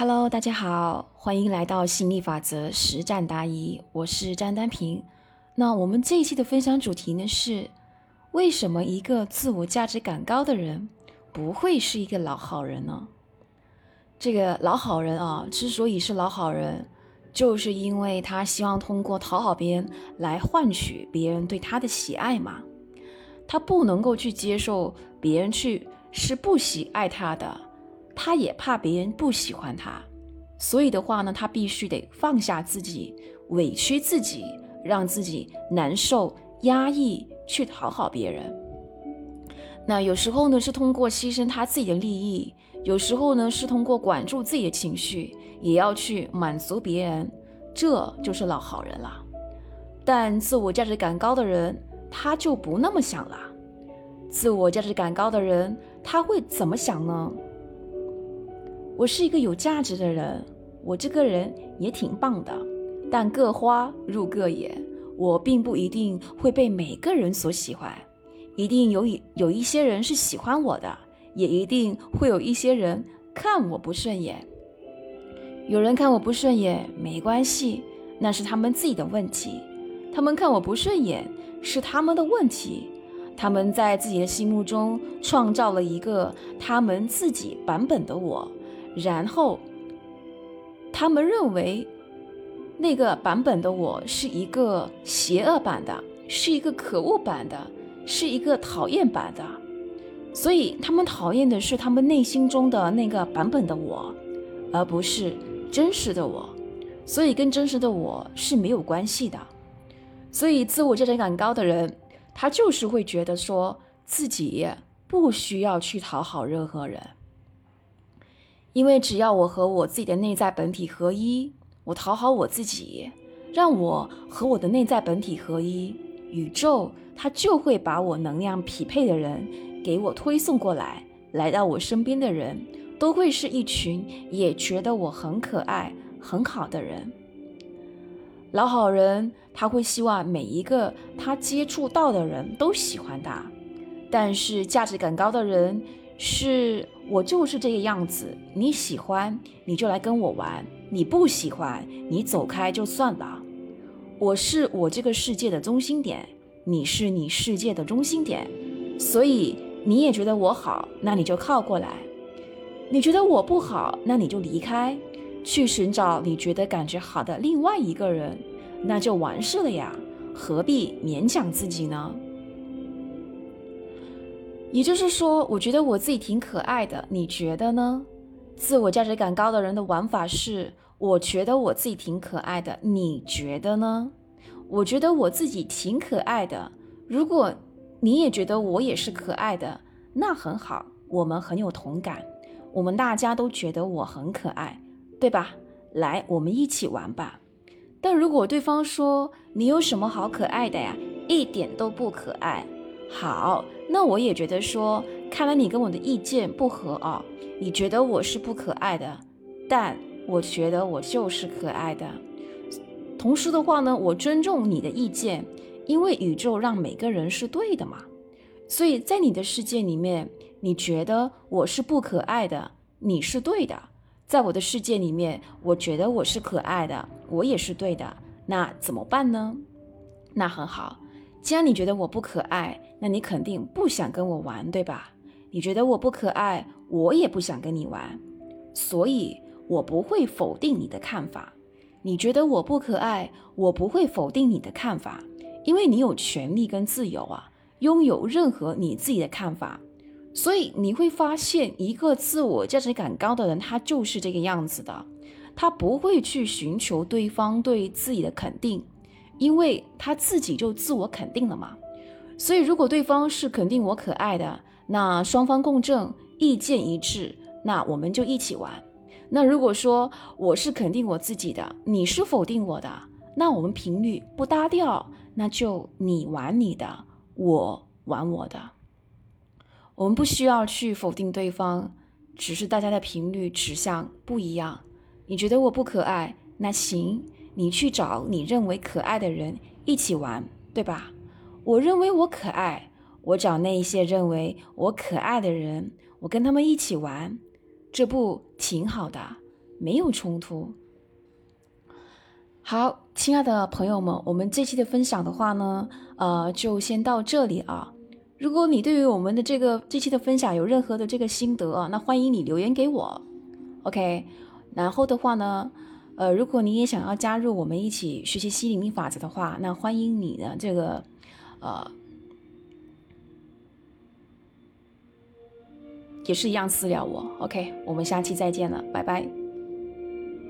Hello，大家好，欢迎来到心理法则实战答疑，我是张丹平。那我们这一期的分享主题呢是：为什么一个自我价值感高的人不会是一个老好人呢？这个老好人啊，之所以是老好人，就是因为他希望通过讨好别人来换取别人对他的喜爱嘛。他不能够去接受别人去是不喜爱他的。他也怕别人不喜欢他，所以的话呢，他必须得放下自己，委屈自己，让自己难受、压抑，去讨好别人。那有时候呢，是通过牺牲他自己的利益；有时候呢，是通过管住自己的情绪，也要去满足别人。这就是老好人了。但自我价值感高的人，他就不那么想了。自我价值感高的人，他会怎么想呢？我是一个有价值的人，我这个人也挺棒的，但各花入各眼，我并不一定会被每个人所喜欢，一定有一有一些人是喜欢我的，也一定会有一些人看我不顺眼。有人看我不顺眼没关系，那是他们自己的问题，他们看我不顺眼是他们的问题，他们在自己的心目中创造了一个他们自己版本的我。然后，他们认为那个版本的我是一个邪恶版的，是一个可恶版的，是一个讨厌版的，所以他们讨厌的是他们内心中的那个版本的我，而不是真实的我，所以跟真实的我是没有关系的。所以自我价值感高的人，他就是会觉得说自己不需要去讨好任何人。因为只要我和我自己的内在本体合一，我讨好我自己，让我和我的内在本体合一，宇宙它就会把我能量匹配的人给我推送过来。来到我身边的人都会是一群也觉得我很可爱、很好的人。老好人他会希望每一个他接触到的人都喜欢他，但是价值感高的人是。我就是这个样子，你喜欢你就来跟我玩，你不喜欢你走开就算了。我是我这个世界的中心点，你是你世界的中心点，所以你也觉得我好，那你就靠过来；你觉得我不好，那你就离开，去寻找你觉得感觉好的另外一个人，那就完事了呀，何必勉强自己呢？也就是说，我觉得我自己挺可爱的，你觉得呢？自我价值感高的人的玩法是：我觉得我自己挺可爱的，你觉得呢？我觉得我自己挺可爱的，如果你也觉得我也是可爱的，那很好，我们很有同感，我们大家都觉得我很可爱，对吧？来，我们一起玩吧。但如果对方说你有什么好可爱的呀？一点都不可爱。好。那我也觉得说，看来你跟我的意见不合啊。你觉得我是不可爱的，但我觉得我就是可爱的。同时的话呢，我尊重你的意见，因为宇宙让每个人是对的嘛。所以在你的世界里面，你觉得我是不可爱的，你是对的；在我的世界里面，我觉得我是可爱的，我也是对的。那怎么办呢？那很好。既然你觉得我不可爱，那你肯定不想跟我玩，对吧？你觉得我不可爱，我也不想跟你玩，所以我不会否定你的看法。你觉得我不可爱，我不会否定你的看法，因为你有权利跟自由啊，拥有任何你自己的看法。所以你会发现，一个自我价值感高的人，他就是这个样子的，他不会去寻求对方对自己的肯定。因为他自己就自我肯定了嘛，所以如果对方是肯定我可爱的，那双方共振，意见一致，那我们就一起玩。那如果说我是肯定我自己的，你是否定我的，那我们频率不搭调，那就你玩你的，我玩我的。我们不需要去否定对方，只是大家的频率指向不一样。你觉得我不可爱，那行。你去找你认为可爱的人一起玩，对吧？我认为我可爱，我找那一些认为我可爱的人，我跟他们一起玩，这不挺好的？没有冲突。好，亲爱的朋友们，我们这期的分享的话呢，呃，就先到这里啊。如果你对于我们的这个这期的分享有任何的这个心得啊，那欢迎你留言给我，OK。然后的话呢，呃，如果你也想要加入我们一起学习吸引力法则的话，那欢迎你的这个，呃，也是一样私聊我，OK。我们下期再见了，拜拜。